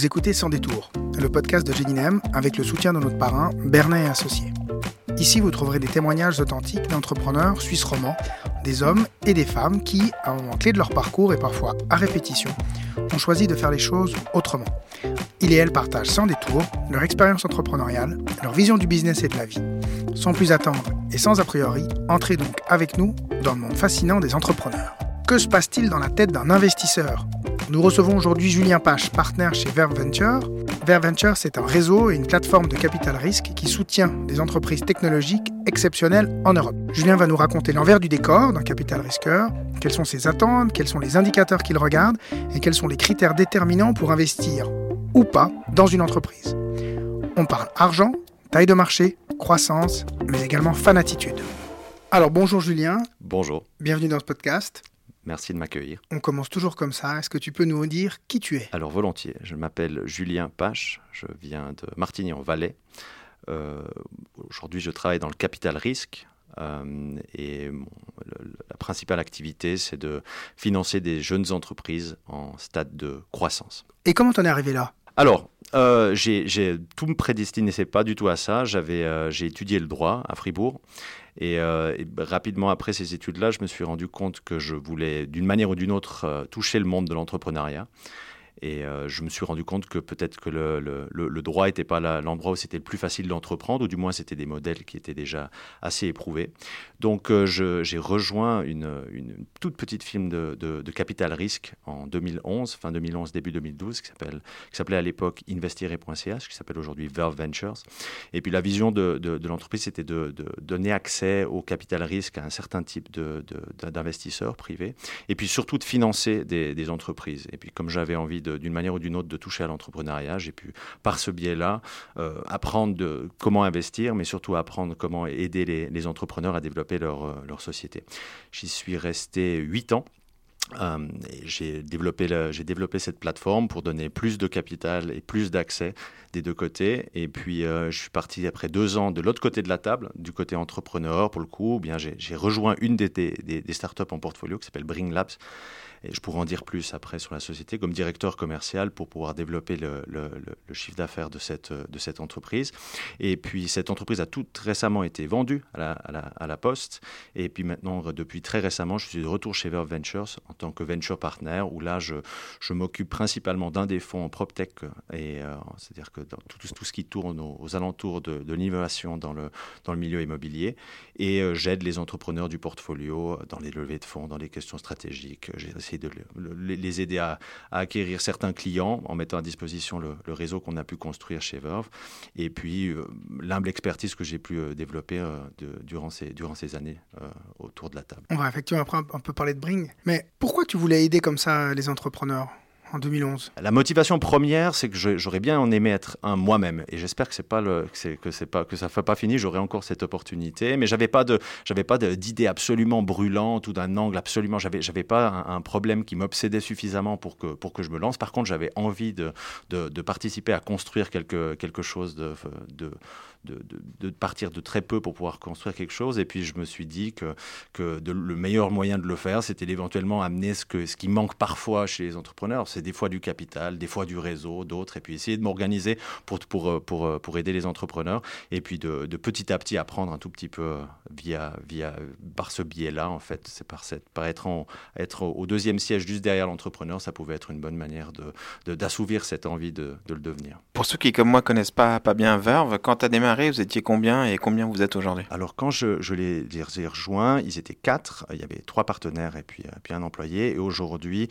Vous écoutez Sans détour, le podcast de Géninem avec le soutien de notre parrain Bernard et Associés. Ici, vous trouverez des témoignages authentiques d'entrepreneurs suisses romans, des hommes et des femmes qui, à un moment clé de leur parcours et parfois à répétition, ont choisi de faire les choses autrement. Ils et elles partagent sans détour leur expérience entrepreneuriale, leur vision du business et de la vie. Sans plus attendre et sans a priori, entrez donc avec nous dans le monde fascinant des entrepreneurs. Que se passe-t-il dans la tête d'un investisseur? Nous recevons aujourd'hui Julien Pache, partenaire chez Verve Venture. Verve Venture, c'est un réseau et une plateforme de capital risque qui soutient des entreprises technologiques exceptionnelles en Europe. Julien va nous raconter l'envers du décor d'un capital risqueur, quelles sont ses attentes, quels sont les indicateurs qu'il regarde et quels sont les critères déterminants pour investir ou pas dans une entreprise. On parle argent, taille de marché, croissance, mais également fanatitude. Alors bonjour Julien. Bonjour. Bienvenue dans ce podcast. Merci de m'accueillir. On commence toujours comme ça. Est-ce que tu peux nous dire qui tu es? Alors volontiers. Je m'appelle Julien Pache. Je viens de Martigny-en-Valais. Euh, Aujourd'hui, je travaille dans le capital risque. Euh, et le, la principale activité, c'est de financer des jeunes entreprises en stade de croissance. Et comment t'en es arrivé là? Alors, euh, j'ai tout me prédestiné, c'est pas du tout à ça. J'avais, euh, j'ai étudié le droit à Fribourg. Et, euh, rapidement après ces études-là, je me suis rendu compte que je voulais, d'une manière ou d'une autre, euh, toucher le monde de l'entrepreneuriat. Et euh, je me suis rendu compte que peut-être que le, le, le droit n'était pas l'endroit où c'était le plus facile d'entreprendre, ou du moins c'était des modèles qui étaient déjà assez éprouvés. Donc euh, j'ai rejoint une, une, toute petite firme de, de, capital risque en 2011, fin 2011, début 2012, qui s'appelait à l'époque investir.ch, qui s'appelle aujourd'hui Verve Ventures. Et puis la vision de, de l'entreprise, c'était de, donner accès au capital risque à un certain type d'investisseurs privés, et puis surtout de financer des, des entreprises. Et puis comme j'avais envie d'une manière ou d'une autre de toucher à l'entrepreneuriat. J'ai pu, par ce biais-là, euh, apprendre de, comment investir, mais surtout apprendre comment aider les, entrepreneurs à développer leur, euh, leur société. J'y suis resté huit ans. Euh, j'ai développé, développé cette plateforme pour donner plus de capital et plus d'accès des deux côtés. Et puis, je suis parti après deux ans de l'autre côté de la table, du côté entrepreneur, pour le coup. Eh bien, j'ai rejoint une des, des, des startups en portfolio qui s'appelle Bring Labs et je pourrais en dire plus après sur la société, comme directeur commercial pour pouvoir développer le, chiffre d'affaires de cette, entreprise. Et puis cette entreprise a tout récemment été vendue à la, Poste. Et puis maintenant, depuis très récemment, je suis de retour chez Verve Ventures en tant que venture partner, où là, je, m'occupe principalement d'un des fonds en PropTech, euh, c'est-à-dire que dans tout, ce qui tourne aux, alentours de, l'innovation dans le milieu immobilier. Et euh, j'aide les entrepreneurs du portfolio dans les levées de fonds, dans les questions stratégiques. J'ai de les aider à, acquérir certains clients en mettant à disposition le, réseau qu'on a pu construire chez Verve. Et puis, euh, l'humble expertise que j'ai pu euh, développer euh, durant, ces, durant ces années euh, autour de la table. On va effectivement après un peu parler de Bring. Mais pourquoi tu voulais aider comme ça les entrepreneurs? En 2011 La motivation première, c'est que j'aurais bien en aimé être un moi-même, et j'espère que c'est pas que, que pas fait pas fini. J'aurai encore cette opportunité, mais j'avais pas de, j'avais pas d'idée absolument brûlante ou d'un angle absolument. J'avais, j'avais pas un, problème qui m'obsédait suffisamment pour que je me lance. Par contre, j'avais envie de, participer à construire quelque chose de de, partir de très peu pour pouvoir construire quelque chose. Et puis je me suis dit que, que le meilleur moyen de le faire, c'était éventuellement amener ce, que, ce qui manque parfois chez les entrepreneurs. C'est des fois du capital, des fois du réseau, d'autres. Et puis essayer de m'organiser pour, pour, pour, pour aider les entrepreneurs. Et puis de, de petit à petit apprendre un tout petit peu via, via, par ce biais-là, en fait. C'est par, cette, par être, en, être au deuxième siège juste derrière l'entrepreneur, ça pouvait être une bonne manière d'assouvir de, de, cette envie de, de le devenir. Pour ceux qui, comme moi, connaissent pas, pas bien Verve, quand tu as démarré, vous étiez combien et combien vous êtes aujourd'hui? Alors, quand je, je les, les ai rejoints, ils étaient quatre. Il y avait trois partenaires et puis, puis un employé. Et aujourd'hui,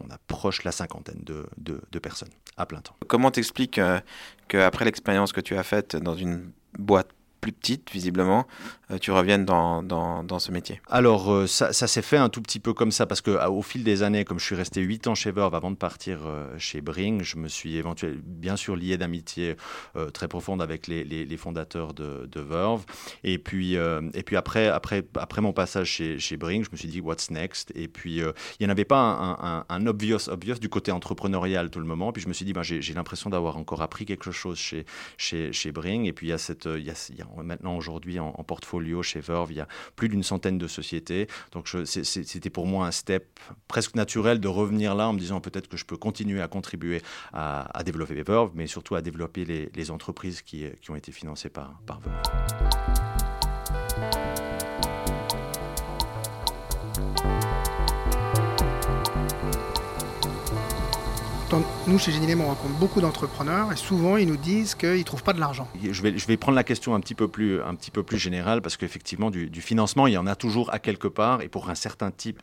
on approche la cinquantaine de, de, de personnes à plein temps. Comment t'expliques euh, qu'après l'expérience que tu as faite dans une boîte plus petite, visiblement, euh, tu reviennes dans, dans, dans, ce métier Alors, euh, ça, ça s'est fait un tout petit peu comme ça, parce qu'au fil des années, comme je suis resté 8 ans chez Verve avant de partir euh, chez Bring, je me suis éventuellement, bien sûr, lié d'amitié euh, très profonde avec les, les, fondateurs de, Verve. Et puis, euh, et puis après, après, après mon passage chez, chez Bring, je me suis dit, what's next? Et puis, il n'y en avait pas un, un, obvious, obvious du côté entrepreneurial tout le moment. Puis je me suis dit, ben, j'ai l'impression d'avoir encore appris quelque chose chez, chez, chez Bring. Et puis, il y a cette... Il y a maintenant aujourd'hui en, en, portfolio portfolio chez Verve, il y a plus d'une centaine de sociétés. Donc c'était pour moi un step presque naturel de revenir là en me disant peut-être que je peux continuer à contribuer à, développer Verve, mais surtout à développer les, entreprises qui, ont été financées par Verve. Nous, chez Génilem, on rencontre beaucoup d'entrepreneurs et souvent, ils nous disent qu'ils ne trouvent pas de l'argent. Je vais, prendre la question un petit peu plus, un générale parce qu'effectivement, du, financement, il y en a toujours à quelque part et pour un certain type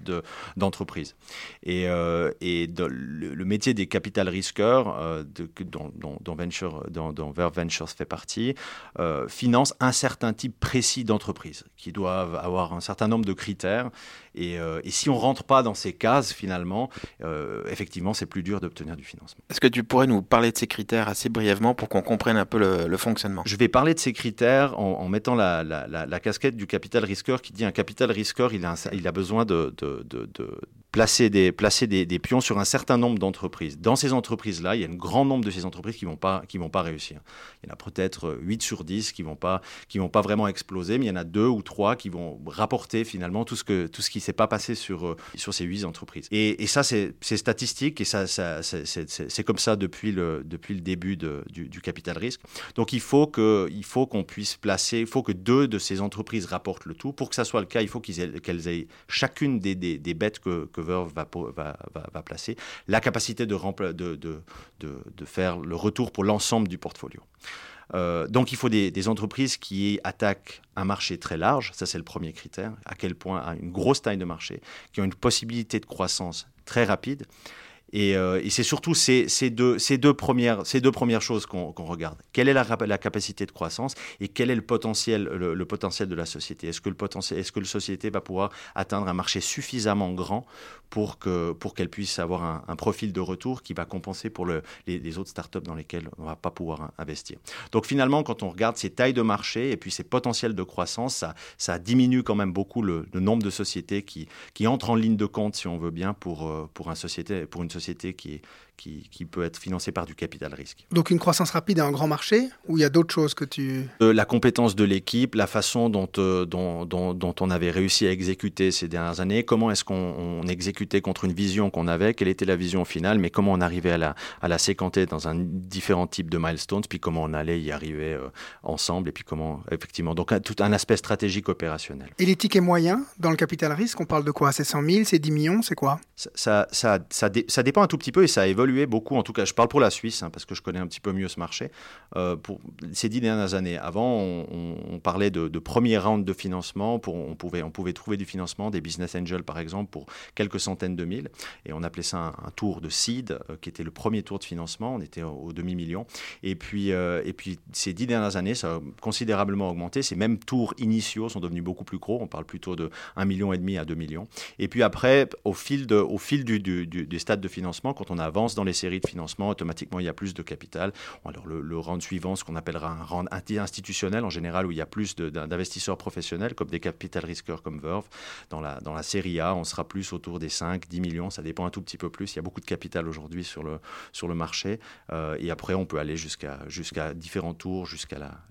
d'entreprise. et, euh, le, métier des capital risqueurs, euh, dont, dont, Venture, Verve Ventures fait partie, euh, finance un certain type précis d'entreprise qui doivent avoir un certain nombre de critères. Et, et si on ne rentre pas dans ces cases, finalement, effectivement, c'est plus dur d'obtenir du financement. Est-ce que tu pourrais nous parler de ces critères assez brièvement pour qu'on comprenne un peu le, fonctionnement? Je vais parler de ces critères en, mettant la, casquette du capital risqueur qui dit un capital risqueur, il a, il a besoin de, de, placer des, placer des, pions sur un certain nombre d'entreprises. Dans ces entreprises-là, il y a un grand nombre de ces entreprises qui ne vont, pas, vont pas réussir. Il y en a peut-être 8 sur 10 qui ne vont, pas, vont pas vraiment exploser, mais il y en a 2 ou 3 qui vont rapporter finalement tout ce, que, tout ce qui ne s'est pas passé sur, euh, sur ces 8 entreprises. Et, et ça, c'est statistique et ça, c'est comme ça depuis le, depuis le début de, du, du, capital risque. Donc il faut qu'on puisse placer, il faut que deux de ces entreprises rapportent le tout. Pour que ça soit le cas, il faut qu'elles aient, chacune des, des, des bêtes que Va, placer, la capacité de, faire le retour pour l'ensemble du portfolio. Euh, donc il faut des, entreprises qui attaquent un marché très large, ça c'est le premier critère, à quel point une grosse taille de marché, qui ont une possibilité de croissance très rapide euh, et, c'est surtout ces, deux, premières, choses qu'on regarde. Quelle est la, capacité de croissance et quel est le potentiel, le, potentiel de la société? Est-ce que, le potentiel, est-ce que la société va pouvoir atteindre un marché suffisamment grand pour qu'elle pour qu'elle puisse avoir un, profil de retour qui va compenser pour le, les, autres startups dans lesquelles on ne va pas pouvoir investir. Donc finalement, quand on regarde ces tailles de marché et puis ces potentiels de croissance, ça, ça diminue quand même beaucoup le, nombre de sociétés qui, qui entrent en ligne de compte, si on veut bien, pour, euh, pour, un société, pour une société société qui peut être financé par du capital risque. Donc une croissance rapide et un grand marché ou il y a d'autres choses que tu... Euh, la compétence de l'équipe, la façon dont, euh, dont, dont, on avait réussi à exécuter ces dernières années, comment est-ce qu'on exécutait contre une vision qu'on avait, quelle était la vision finale, mais comment on arrivait à la, à la séquenter dans un différent type de milestones, puis comment on allait y arriver euh, ensemble, et puis comment, effectivement, donc tout un aspect stratégique opérationnel. Et les tickets moyens dans le capital risque, on parle de quoi? C'est 100 000, c'est 10 millions, c'est quoi? Ça, ça, ça, ça, ça dépend un tout petit peu et ça évolue beaucoup, en tout cas je parle pour la Suisse, hein, parce que je connais un petit peu mieux ce marché, euh, pour ces dix dernières années. Avant, on, parlait de, premier round de financement, pour, on, pouvait, on pouvait trouver du financement, des business angels par exemple, pour quelques centaines de mille, et on appelait ça un, tour de seed, euh, qui était le premier tour de financement, on était au, demi-million. Et puis, euh, et puis ces dix dernières années, ça a considérablement augmenté, ces mêmes tours initiaux sont devenus beaucoup plus gros, on parle plutôt de 1,5 million à 2 millions. Et puis après, au fil, de, au fil du, du, du stade de financement, quand on avance dans les séries de financement, automatiquement, il y a plus de capital. Alors, le, round suivant, ce qu'on appellera un round institutionnel, en général, où il y a plus d'investisseurs professionnels, comme des capital risqueurs comme Verve. Dans la, dans la série A, on sera plus autour des 5, 10 millions. Ça dépend un tout petit peu plus. Il y a beaucoup de capital aujourd'hui sur le, sur le marché. Euh, et après, on peut aller jusqu'à jusqu'à différents tours, jusqu'à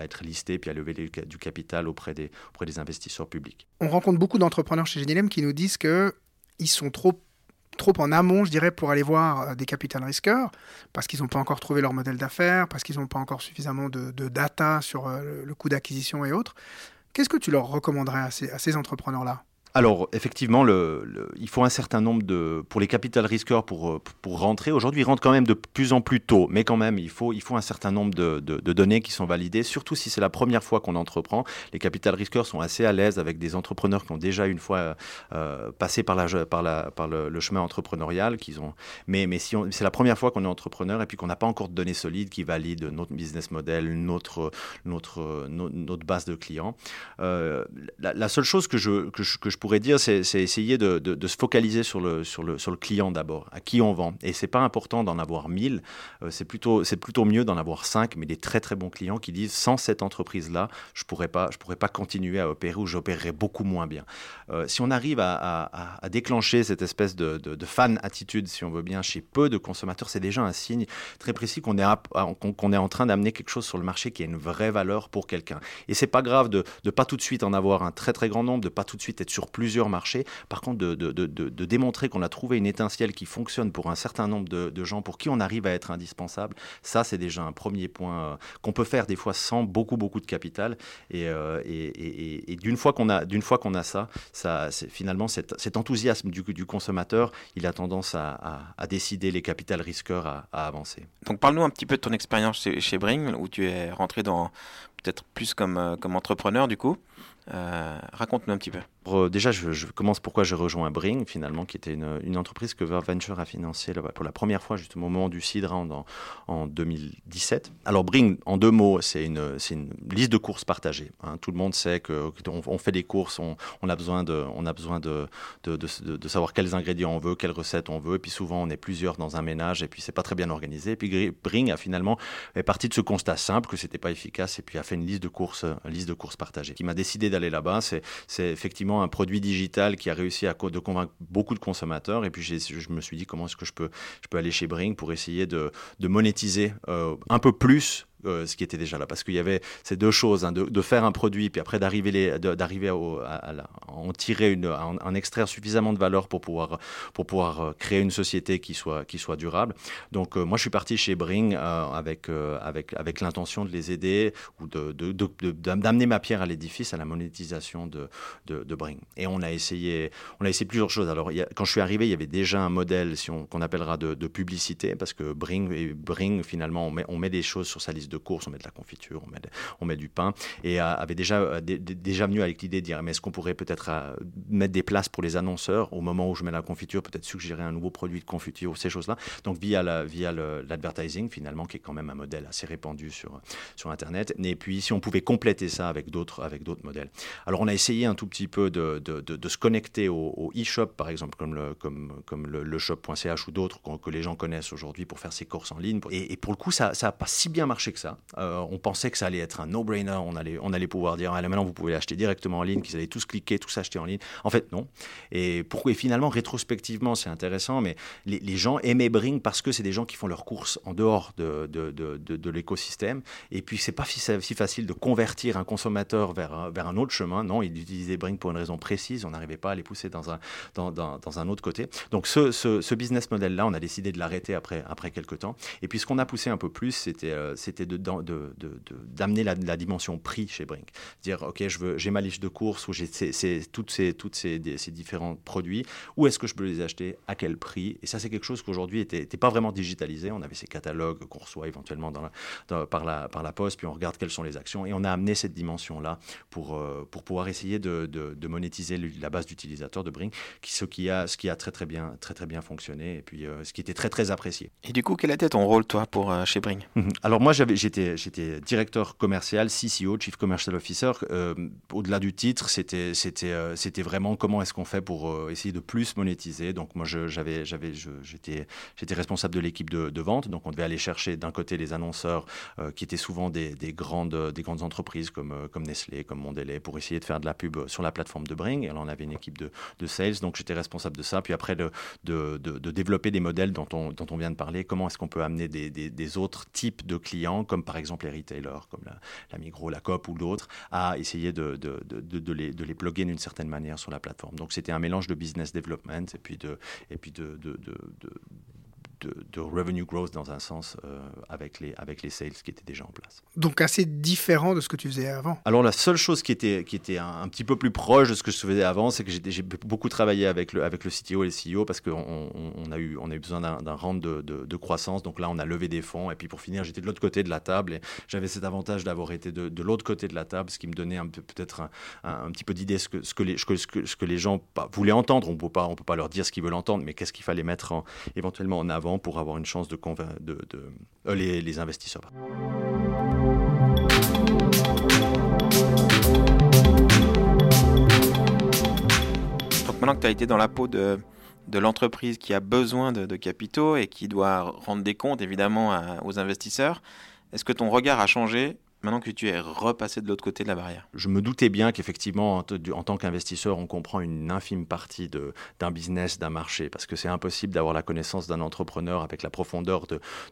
être listé, puis à lever du capital auprès des, auprès des investisseurs publics. On rencontre beaucoup d'entrepreneurs chez Genilem qui nous disent que ils sont trop trop en amont, je dirais, pour aller voir euh, des capital risqueurs, parce qu'ils n'ont pas encore trouvé leur modèle d'affaires, parce qu'ils n'ont pas encore suffisamment de, data sur euh, le coût d'acquisition et autres. Qu'est-ce que tu leur recommanderais à ces entrepreneurs-là? Alors, effectivement, le, il faut un certain nombre de. Pour les capital risqueurs, pour, euh, pour rentrer, aujourd'hui, ils rentrent quand même de plus en plus tôt, mais quand même, il faut, il faut un certain nombre de, de, données qui sont validées, surtout si c'est la première fois qu'on entreprend. Les capital risqueurs sont assez à l'aise avec des entrepreneurs qui ont déjà une fois euh, passé par, la, par, la, par le, chemin entrepreneurial. Qu'ils ont, mais mais si c'est la première fois qu'on est entrepreneur et puis qu'on n'a pas encore de données solides qui valident notre business model, notre, notre, notre, base de clients, euh, la, seule chose que je, que je, que je pourrais dire, c'est essayer de, de, se focaliser sur le, sur le, sur le client d'abord, à qui on vend. Et c'est pas important d'en avoir 1000, euh, c'est plutôt, plutôt mieux d'en avoir 5, mais des très très bons clients qui disent sans cette entreprise-là, je pourrais pourrais pas continuer à opérer ou j'opérerais beaucoup moins bien. Euh, si on arrive à, à, déclencher cette espèce de, de, fan attitude, si on veut bien, chez peu de consommateurs, c'est déjà un signe très précis qu'on est, qu'on est en train d'amener quelque chose sur le marché qui a une vraie valeur pour quelqu'un. Et c'est pas grave de ne pas tout de suite en avoir un très très grand nombre, de pas tout de suite être sur plusieurs marchés. Par contre, de, démontrer qu'on a trouvé une étincelle qui fonctionne pour un certain nombre de, gens pour qui on arrive à être indispensable, ça c'est déjà un premier point euh, qu'on peut faire des fois sans beaucoup beaucoup de capital. Et, euh, d'une fois qu'on a a ça, ça finalement cet, enthousiasme du, consommateur, il a tendance à, décider les capital risqueurs à, avancer. Donc parle-nous un petit peu de ton expérience chez, Bring, où tu es rentré dans peut-être plus comme, euh, comme entrepreneur du coup. Euh, raconte-nous un petit peu. Euh, déjà, je, commence pourquoi je rejoins Bring, finalement, qui était une, entreprise que Venture a financée pour la première fois, justement, au moment du seed round en, en 2017. Alors, Bring, en deux mots, c'est une, liste de courses partagées. Hein. Tout le monde sait qu'on on fait des courses, on, a besoin, de, savoir quels ingrédients on veut, quelles recettes on veut. Et puis souvent, on est plusieurs dans un ménage et puis c'est pas très bien organisé. Et puis Bring a finalement est parti de ce constat simple que c'était pas efficace et puis a fait une liste de courses, une liste de courses partagées. Qui m'a décidé d'aller là-bas, c'est effectivement un produit digital qui a réussi à convaincre beaucoup de consommateurs. Et puis je me suis dit comment est-ce que je peux, aller chez Bring pour essayer de, de monétiser euh, un peu plus euh, ce qui était déjà là. Parce qu'il y avait ces deux choses, hein, de, faire un produit, puis après d'arriver d'arriver à, en tirer une, extraire suffisamment de valeur pour pouvoir, pour pouvoir euh, créer une société qui soit, qui soit durable. Donc euh, moi, je suis parti chez Bring avec, avec, avec l'intention de les aider ou d'amener ma pierre à l'édifice, à la monétisation de, de, Bring. Et on a essayé, on a essayé plusieurs choses. Alors, quand je suis arrivé, il y avait déjà un modèle si qu'on appellera de, publicité, parce que Bring, Bring finalement, on met, on met des choses sur sa liste de de course, on met de la confiture, on met, on met du pain, et euh, avait déjà, euh, déjà venu avec l'idée de dire, mais est-ce qu'on pourrait peut-être euh, mettre des places pour les annonceurs au moment où je mets la confiture, peut-être suggérer un nouveau produit de confiture ces choses-là. Donc via la, via l'advertising finalement, qui est quand même un modèle assez répandu sur, sur Internet. Et puis si on pouvait compléter ça avec d'autres avec d'autres modèles. Alors on a essayé un tout petit peu de, de, se connecter au, e-shop par exemple, comme le, comme, comme le, shop.ch ou d'autres que les gens connaissent aujourd'hui pour faire ses courses en ligne. Et, et pour le coup, ça n'a pas si bien marché que ça. Euh, on pensait que ça allait être un no-brainer, on allait, on allait pouvoir dire, allez, maintenant vous pouvez l'acheter directement en ligne, qu'ils allaient tous cliquer, tous acheter en ligne. En fait, non. Et, pourquoi, et finalement, rétrospectivement, c'est intéressant, mais les, gens aimaient Bring parce que c'est des gens qui font leurs courses en dehors de, de, de, l'écosystème. Et puis, c'est pas si, facile de convertir un consommateur vers, vers un autre chemin. Non, ils utilisaient Bring pour une raison précise, on n'arrivait pas à les pousser dans un, dans, dans, un autre côté. Donc, ce, ce, business model-là, on a décidé de l'arrêter après, après quelques temps. Et puis, ce qu'on a poussé un peu plus, c'était euh, c'était de d'amener de, la, dimension prix chez Brink. Dire, OK, j'ai ma liste de courses où j'ai toutes, ces, toutes ces, ces, différents produits. Où est-ce que je peux les acheter? À quel prix? Et ça, c'est quelque chose qu'aujourd'hui n'était pas vraiment digitalisé. On avait ces catalogues qu'on reçoit éventuellement dans par, la, par la poste, puis on regarde quelles sont les actions. Et on a amené cette dimension-là pour, euh, pour pouvoir essayer de, monétiser la base d'utilisateurs de Brink, qui, ce, qui a, ce qui a très très bien, très, très bien fonctionné et puis euh, ce qui était très très apprécié. Et du coup, quel était ton rôle, toi, pour, euh, chez Brink? Alors moi, j'étais directeur commercial, CCO, Chief Commercial Officer. Euh, au-delà du titre, euh, c'était vraiment comment est-ce qu'on fait pour euh, essayer de plus monétiser. Donc moi, j'avais j'étais responsable de l'équipe de, vente. Donc on devait aller chercher d'un côté les annonceurs qui étaient souvent des, des, grandes des grandes entreprises comme Nestlé, comme Mondelez, pour essayer de faire de la pub sur la plateforme de Bring. Et là, on avait une équipe de, sales. Donc j'étais responsable de ça. Puis après de, développer des modèles dont on vient de parler. Comment est-ce qu'on peut amener des autres types de clients, comme par exemple les retailers, comme la, la Migros, la COP ou d'autres, à essayer de, les, de d'une certaine manière sur la plateforme. Donc c'était un mélange de business development et puis de, de, de, revenue growth dans un sens euh, avec, les, avec les sales qui étaient déjà en place. Donc assez différent de ce que tu faisais avant. Alors la seule chose qui était, qui était un, petit peu plus proche de ce que je faisais avant, c'est que j'ai beaucoup travaillé avec le, avec le CTO et le CEO parce qu'on on a, eu, on a eu besoin d'un round de, de, croissance. Donc là, on a levé des fonds. Et puis pour finir, j'étais de l'autre côté de la table et j'avais cet avantage d'avoir été de, de l'autre côté de la table, ce qui me donnait peut-être un, un, petit peu d'idée ce que, ce, que les, ce, que, ce que les gens voulaient entendre. On ne peut pas leur dire ce qu'ils veulent entendre, mais qu'est-ce qu'il fallait mettre en, éventuellement en avant pour avoir une chance de convaincre euh, les, investisseurs. Maintenant que tu as été dans la peau de l'entreprise qui a besoin de, capitaux et qui doit rendre des comptes évidemment aux investisseurs, est-ce que ton regard a changé maintenant que tu es repassé de l'autre côté de la barrière Je me doutais bien qu'effectivement, en, tant qu'investisseur, on comprend une infime partie d'un business, d'un marché, parce que c'est impossible d'avoir la connaissance d'un entrepreneur avec la profondeur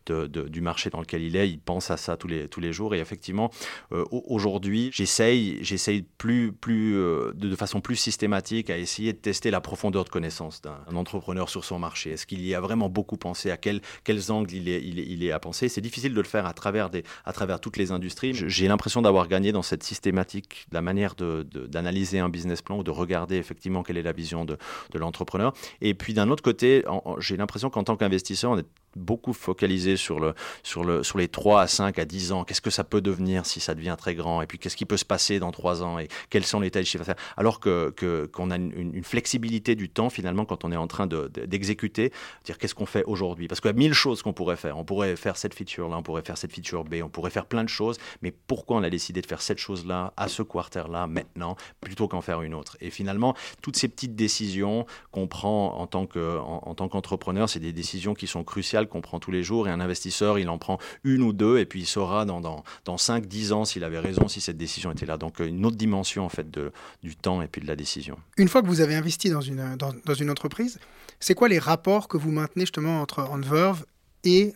de, du marché dans lequel il est. Il pense à ça tous les, tous les jours. Et effectivement, euh, aujourd'hui, j'essaye, j'essaye plus, plus, euh, de, façon plus systématique à essayer de tester la profondeur de connaissance d'un entrepreneur sur son marché. Est-ce qu'il y a vraiment beaucoup pensé à quel, quels angles il est, il est, il est à penser? C'est difficile de le faire à travers, des, à travers toutes les industries j'ai l'impression d'avoir gagné dans cette systématique, la manière d'analyser un business plan ou de regarder effectivement quelle est la vision de, l'entrepreneur. Et puis d'un autre côté, j'ai l'impression qu'en tant qu'investisseur, on est beaucoup focalisé sur, le, sur, le, sur les 3 à 5 à 10 ans. Qu'est-ce que ça peut devenir si ça devient très grand? Et puis qu'est-ce qui peut se passer dans 3 ans? Et quels sont les tailles de chiffre d'affaires Alors qu'on que, a une, flexibilité du temps finalement quand on est en train d'exécuter, de, dire qu'est-ce qu'on fait aujourd'hui? Parce qu'il y a mille choses qu'on pourrait faire. On pourrait faire cette feature-là, on pourrait faire cette feature B, on pourrait faire plein de choses. Mais pourquoi on a décidé de faire cette chose-là, à ce quarter-là, maintenant, plutôt qu'en faire une autre? Et finalement, toutes ces petites décisions qu'on prend en tant qu'entrepreneur, c'est des décisions qui sont cruciales qu'on prend tous les jours et un investisseur, il en prend une ou deux et puis il saura dans, dans, dans 5, 10 ans s'il avait raison, si cette décision était là. Donc une autre dimension en fait de, du temps et puis de la décision. Une fois que vous avez investi dans une, dans, dans une entreprise, c'est quoi les rapports que vous maintenez justement entre Enverve et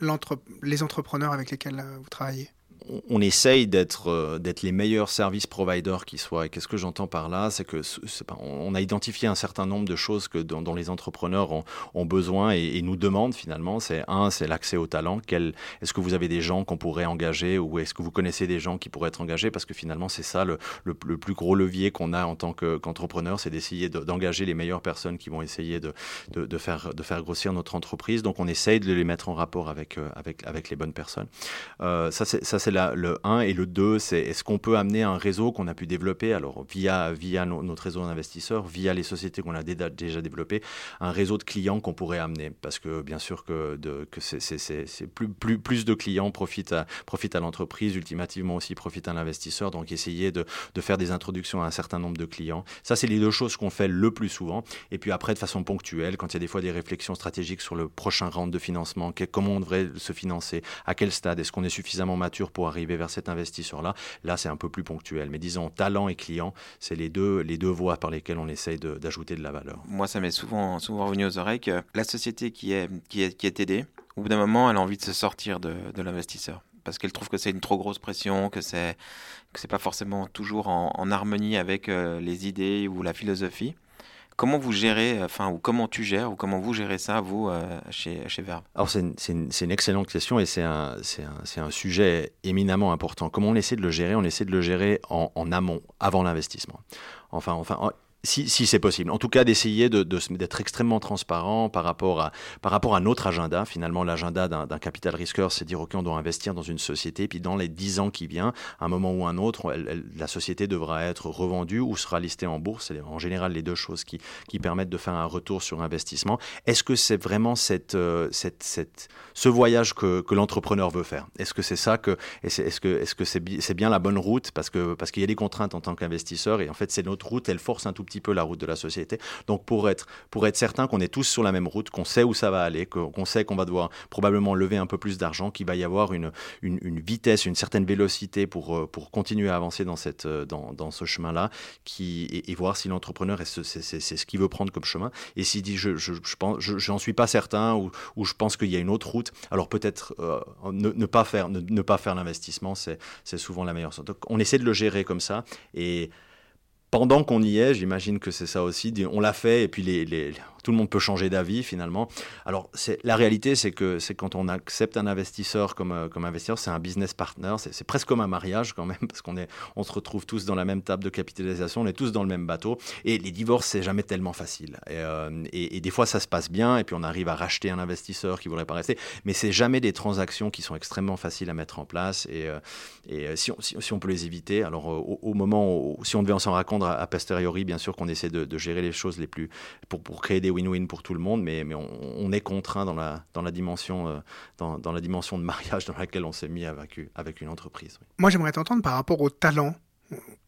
les entrepreneurs avec lesquels euh, vous travaillez? On essaye d'être euh, d'être les meilleurs services providers qui soient. Et qu'est-ce que j'entends par là C'est que a identifié un certain nombre de choses que dont, les entrepreneurs ont, besoin et, nous demandent finalement. C'est un, c'est l'accès au talent. Est-ce que vous avez des gens qu'on pourrait engager ou est-ce que vous connaissez des gens qui pourraient être engagés? Parce que finalement, c'est ça le, plus gros levier qu'on a en tant qu'entrepreneur, c'est d'essayer d'engager les meilleures personnes qui vont essayer de, faire grossir notre entreprise. Donc, on essaye de les mettre en rapport avec euh, les bonnes personnes. Euh, ça, c'est le 1 et le 2, c'est est-ce qu'on peut amener un réseau qu'on a pu développer, alors via, via notre réseau d'investisseurs, via les sociétés qu'on a déjà, développées, un réseau de clients qu'on pourrait amener? Parce que bien sûr que, c'est, plus, plus, plus de clients profitent à, à l'entreprise, ultimativement aussi profitent à l'investisseur. Donc essayer de, de faire des introductions à un certain nombre de clients. Ça, c'est les deux choses qu'on fait le plus souvent. Et puis après, de façon ponctuelle, quand il y a des fois des réflexions stratégiques sur le prochain round de financement, comment on devrait se financer, à quel stade, est-ce qu'on est suffisamment mature pour arriver vers cet investisseur-là. Là, c'est un peu plus ponctuel. Mais disons, talent et client, c'est les deux, les deux voies par lesquelles on essaye d'ajouter de, la valeur. Moi, ça m'est souvent, souvent revenu aux oreilles que la société qui est, qui est, qui est aidée, au bout d'un moment, elle a envie de se sortir de, l'investisseur parce qu'elle trouve que c'est une trop grosse pression, que c'est que c'est pas forcément toujours en, harmonie avec euh, les idées ou la philosophie. Comment vous gérez, enfin, ou comment tu gères, ou comment vous gérez ça, vous, euh, chez, chez Verve Alors, c'est une, excellente question et c'est un, un, un, sujet éminemment important. Comment on essaie de le gérer? On essaie de le gérer en, en amont, avant l'investissement. Enfin, enfin, si, c'est possible. En tout cas, d'essayer de, d'être extrêmement transparent par rapport, à, notre agenda. Finalement, l'agenda d'un, capital risqueur, c'est dire, OK, on doit investir dans une société, puis dans les 10 ans qui viennent, à un moment ou un autre, la société devra être revendue ou sera listée en bourse. C'est en général les deux choses qui, permettent de faire un retour sur investissement. Est-ce que c'est vraiment euh, ce voyage que, l'entrepreneur veut faire? Est-ce que c'est ça est-ce que, c'est, bien la bonne route? Parce que, parce qu'il y a des contraintes en tant qu'investisseur et en fait, c'est notre route, elle force un tout petit peu la route de la société. Donc pour être, pour être certain qu'on est tous sur la même route, qu'on sait où ça va aller, qu'on sait qu'on va devoir probablement lever un peu plus d'argent, qu'il va y avoir une, une, vitesse, une certaine vélocité pour, euh, pour continuer à avancer dans, cette, euh, dans, dans ce chemin-là, et, voir si l'entrepreneur, c'est ce qu'il veut prendre comme chemin. Et s'il dit, je, je, je suis pas certain, ou, ou je pense qu'il y a une autre route, alors peut-être euh, ne, ne, pas faire, ne, ne pas faire l'investissement, c'est souvent la meilleure. Donc on essaie de le gérer comme ça. Et pendant qu'on y est, j'imagine que c'est ça aussi, on l'a fait et puis les, les, tout le monde peut changer d'avis finalement. Alors la réalité, c'est que c'est quand on accepte un investisseur comme, euh, comme investisseur, c'est un business partner, c'est presque comme un mariage quand même, parce qu'on on se retrouve tous dans la même table de capitalisation, on est tous dans le même bateau, et les divorces, c'est jamais tellement facile. Et, euh, et, des fois, ça se passe bien, et puis on arrive à racheter un investisseur qui voudrait pas rester, mais c'est jamais des transactions qui sont extrêmement faciles à mettre en place, et, euh, si, on, si, on peut les éviter, alors au, moment où, si on devait s'en raconter à, posteriori, bien sûr qu'on essaie de, de, gérer les choses les plus, pour, pour créer des win-win pour tout le monde, mais, mais on, est contraint dans la, dans, la dimension, euh, dans, dans, la dimension de mariage dans laquelle on s'est mis avec, avec une entreprise. Moi, j'aimerais t'entendre par rapport au talent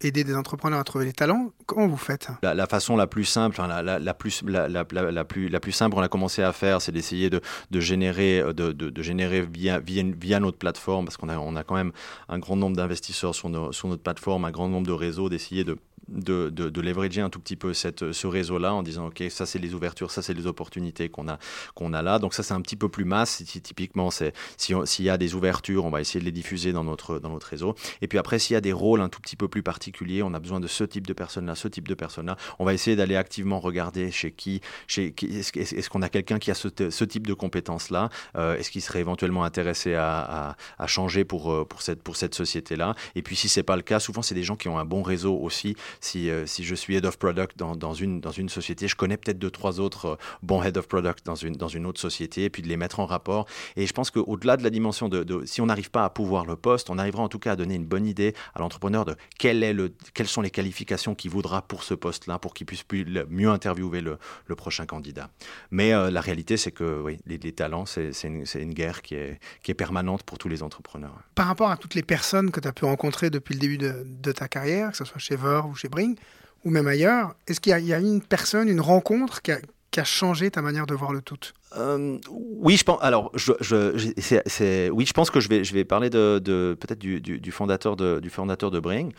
aider des entrepreneurs à trouver les talents. Comment vous faites? La, façon la plus simple, la, la, plus, la, plus, la plus simple qu'on a commencé à faire, c'est d'essayer de, de, générer, de, de, générer via, via, via, notre plateforme, parce qu'on a, on a quand même un grand nombre d'investisseurs sur, sur notre plateforme, un grand nombre de réseaux, d'essayer de de, de, leverager un tout petit peu ce réseau-là en disant, OK, ça c'est les ouvertures, ça c'est les opportunités qu'on a, a là. Donc ça c'est un petit peu plus masse. Typiquement, s'il y a des ouvertures, on va essayer de les diffuser dans notre, dans notre réseau. Et puis après, s'il y a des rôles un tout petit peu plus particuliers, on a besoin de ce type de personnes-là, ce type de personnes-là, on va essayer d'aller activement regarder chez qui, chez qui est-ce, qu'on a quelqu'un qui a ce, ce type de compétences-là? Euh, Est-ce qu'il serait éventuellement intéressé à, à, à changer pour, euh, pour cette, pour cette société-là? Et puis si c'est pas le cas, souvent c'est des gens qui ont un bon réseau aussi si, euh, si je suis head of product dans, une, dans une société, je connais peut-être deux, trois autres euh, bons head of product dans une, dans une autre société, et puis de les mettre en rapport. Et je pense qu'au-delà de la dimension de, si on n'arrive pas à pouvoir le poste, on arrivera en tout cas à donner une bonne idée à l'entrepreneur de quelles sont les qualifications qu'il voudra pour ce poste-là, pour qu'il puisse mieux interviewer le, prochain candidat. Mais euh, la réalité, c'est que oui, les, les talents, c'est une, une, guerre qui est, qui est permanente pour tous les entrepreneurs. Par rapport à toutes les personnes que tu as pu rencontrer depuis le début de, de ta carrière, que ce soit chez Verve ou chez Bring, ou même ailleurs, est-ce qu'il y, a une personne, une rencontre qui a, changé ta manière de voir le tout? Euh, oui, je pense. Alors, je, oui, je pense que je vais, parler de, peut-être du fondateur de Bring.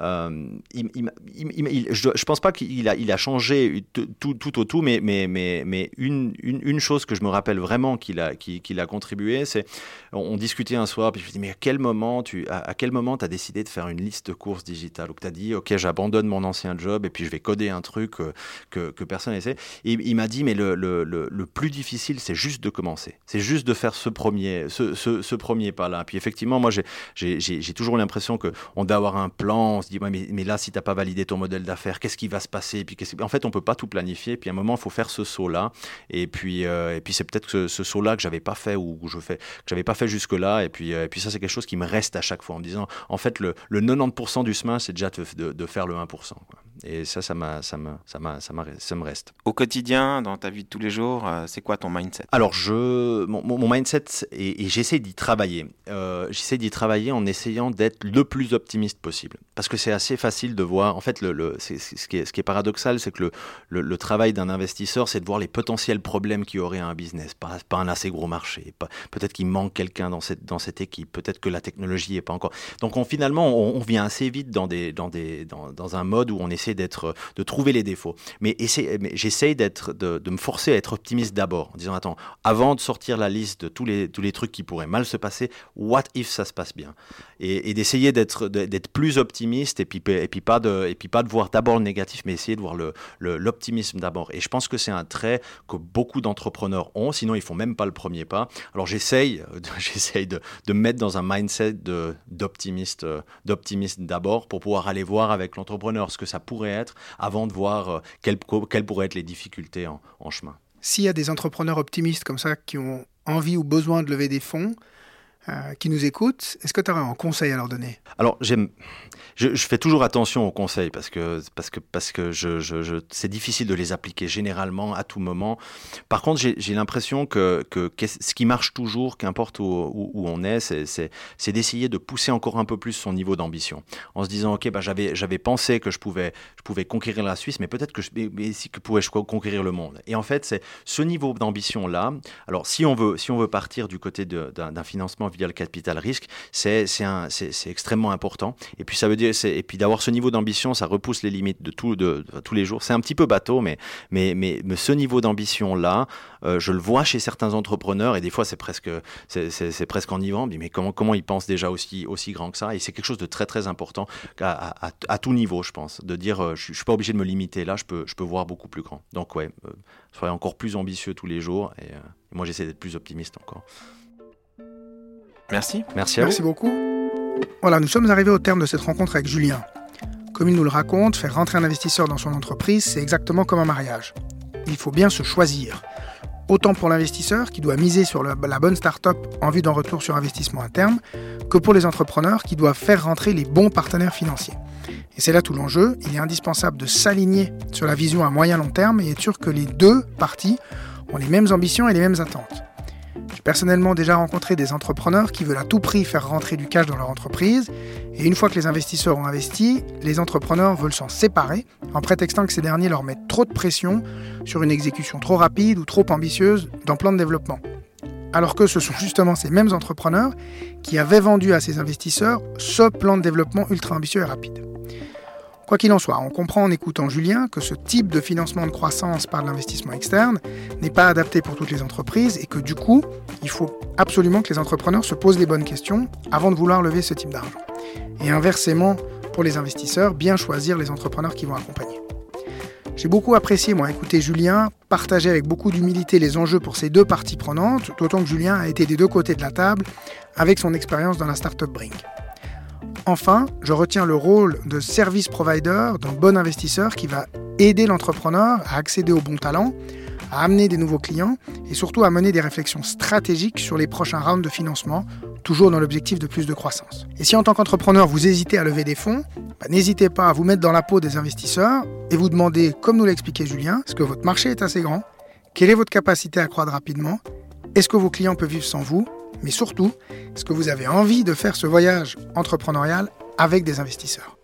Euh, je ne pense pas qu'il a, changé tout, au tout, mais, une, chose que je me rappelle vraiment qu'il a, contribué, c'est on, discutait un soir, puis je me dis, mais à quel moment tu à, quel moment as décidé de faire une liste de courses digitales, ou que tu as dit, ok, j'abandonne mon ancien job et puis je vais coder un truc euh, que, personne n'essaie. Et il m'a dit, mais le, plus difficile, c'est juste de commencer. C'est juste de faire ce premier, ce, premier pas-là. Puis effectivement, moi, j'ai toujours l'impression qu'on doit avoir un plan, dit, mais, là, si tu n'as pas validé ton modèle d'affaires, qu'est-ce qui va se passer? Puis En fait, on peut pas tout planifier. Puis à un moment, il faut faire ce saut-là. Et puis, euh, et puis c'est peut-être ce, ce saut-là que j'avais pas fait ou que je fais, que j'avais pas fait jusque-là. Et puis, euh, et puis ça, c'est quelque chose qui me reste à chaque fois en me disant, en fait, le, le 90% du chemin, c'est déjà de, faire le 1%. Quoi. Et ça, ça, m'a, ça, me, ça, m'a, ça, ça me reste. Au quotidien, dans ta vie de tous les jours, euh, c'est quoi ton mindset? Alors, je, mon, mon mindset, et, et j'essaie d'y travailler. j'essaie d'y travailler en essayant d'être le plus optimiste possible. Parce que c'est assez facile de voir. En fait, le, le ce, qui est, ce, qui est, paradoxal, c'est que le, le, travail d'un investisseur, c'est de voir les potentiels problèmes qu'il y aurait à un business. Pas, pas un assez gros marché. Peut-être qu'il manque quelqu'un dans cette, dans cette équipe. Peut-être que la technologie n'est pas encore. Donc, on, finalement, on, on, vient assez vite dans, des, dans, des, dans, dans, un mode où on essaie d'être, de trouver les défauts. Mais, mais j'essaie d'être, de, me forcer à être optimiste d'abord, en disant attends, avant de sortir la liste de tous les, tous les trucs qui pourraient mal se passer, what if ça se passe bien? Et, d'essayer d'être, d'être plus optimiste et puis, et puis pas de, et puis pas de voir d'abord le négatif, mais essayer de voir l'optimisme d'abord. Et je pense que c'est un trait que beaucoup d'entrepreneurs ont, sinon ils font même pas le premier pas. Alors j'essaye, j'essaye de, de me mettre dans un mindset d'optimiste, d'optimiste d'abord pour pouvoir aller voir avec l'entrepreneur ce que ça pourrait être avant de voir euh, quelles, quelles pourraient être les difficultés en, en chemin. S'il y a des entrepreneurs optimistes comme ça qui ont envie ou besoin de lever des fonds, euh, qui nous écoutent, est-ce que tu aurais un conseil à leur donner? Alors, j'aime, je, fais toujours attention aux conseils parce que, parce que, parce que c'est difficile de les appliquer généralement à tout moment. Par contre, j'ai l'impression que, que, ce qui marche toujours, qu'importe où, où, on est, c'est d'essayer de pousser encore un peu plus son niveau d'ambition. En se disant, OK, bah, j'avais pensé que je pouvais, je pouvais conquérir la Suisse, mais peut-être que je mais, que pouvais-je conquérir le monde? Et en fait, c'est ce niveau d'ambition-là. Alors, si on, veut, si on veut partir du côté d'un financement le capital risque, c'est extrêmement important. Et puis ça veut dire, et puis d'avoir ce niveau d'ambition, ça repousse les limites de, tout, de, tous les jours. C'est un petit peu bateau, mais, mais, mais, ce niveau d'ambition là, euh, je le vois chez certains entrepreneurs et des fois c'est presque c'est presque enivrant. Mais comment comment ils pensent déjà aussi aussi grand que ça? Et c'est quelque chose de très très important à, à, tout niveau, je pense, de dire euh, je, je suis pas obligé de me limiter là, je peux je peux voir beaucoup plus grand. Donc ouais, euh, soyez encore plus ambitieux tous les jours et, euh, et moi j'essaie d'être plus optimiste encore. Merci. Merci à Merci vous. beaucoup. Voilà, nous sommes arrivés au terme de cette rencontre avec Julien. Comme il nous le raconte, faire rentrer un investisseur dans son entreprise, c'est exactement comme un mariage. Il faut bien se choisir. Autant pour l'investisseur qui doit miser sur la bonne start-up en vue d'un retour sur investissement à terme, que pour les entrepreneurs qui doivent faire rentrer les bons partenaires financiers. Et c'est là tout l'enjeu, il est indispensable de s'aligner sur la vision à moyen long terme et être sûr que les deux parties ont les mêmes ambitions et les mêmes attentes. J'ai personnellement déjà rencontré des entrepreneurs qui veulent à tout prix faire rentrer du cash dans leur entreprise, et une fois que les investisseurs ont investi, les entrepreneurs veulent s'en séparer en prétextant que ces derniers leur mettent trop de pression sur une exécution trop rapide ou trop ambitieuse d'un plan de développement. Alors que ce sont justement ces mêmes entrepreneurs qui avaient vendu à ces investisseurs ce plan de développement ultra ambitieux et rapide. Quoi qu'il en soit, on comprend en écoutant Julien que ce type de financement de croissance par l'investissement externe n'est pas adapté pour toutes les entreprises et que du coup, il faut absolument que les entrepreneurs se posent les bonnes questions avant de vouloir lever ce type d'argent. Et inversement, pour les investisseurs, bien choisir les entrepreneurs qui vont accompagner. J'ai beaucoup apprécié, moi, écouter Julien partager avec beaucoup d'humilité les enjeux pour ces deux parties prenantes, d'autant que Julien a été des deux côtés de la table avec son expérience dans la startup Brink. Enfin, je retiens le rôle de service provider d'un bon investisseur qui va aider l'entrepreneur à accéder aux bons talents, à amener des nouveaux clients et surtout à mener des réflexions stratégiques sur les prochains rounds de financement, toujours dans l'objectif de plus de croissance. Et si en tant qu'entrepreneur vous hésitez à lever des fonds, bah, n'hésitez pas à vous mettre dans la peau des investisseurs et vous demander, comme nous l'a expliqué Julien, est-ce que votre marché est assez grand Quelle est votre capacité à croître rapidement Est-ce que vos clients peuvent vivre sans vous mais surtout, est-ce que vous avez envie de faire ce voyage entrepreneurial avec des investisseurs?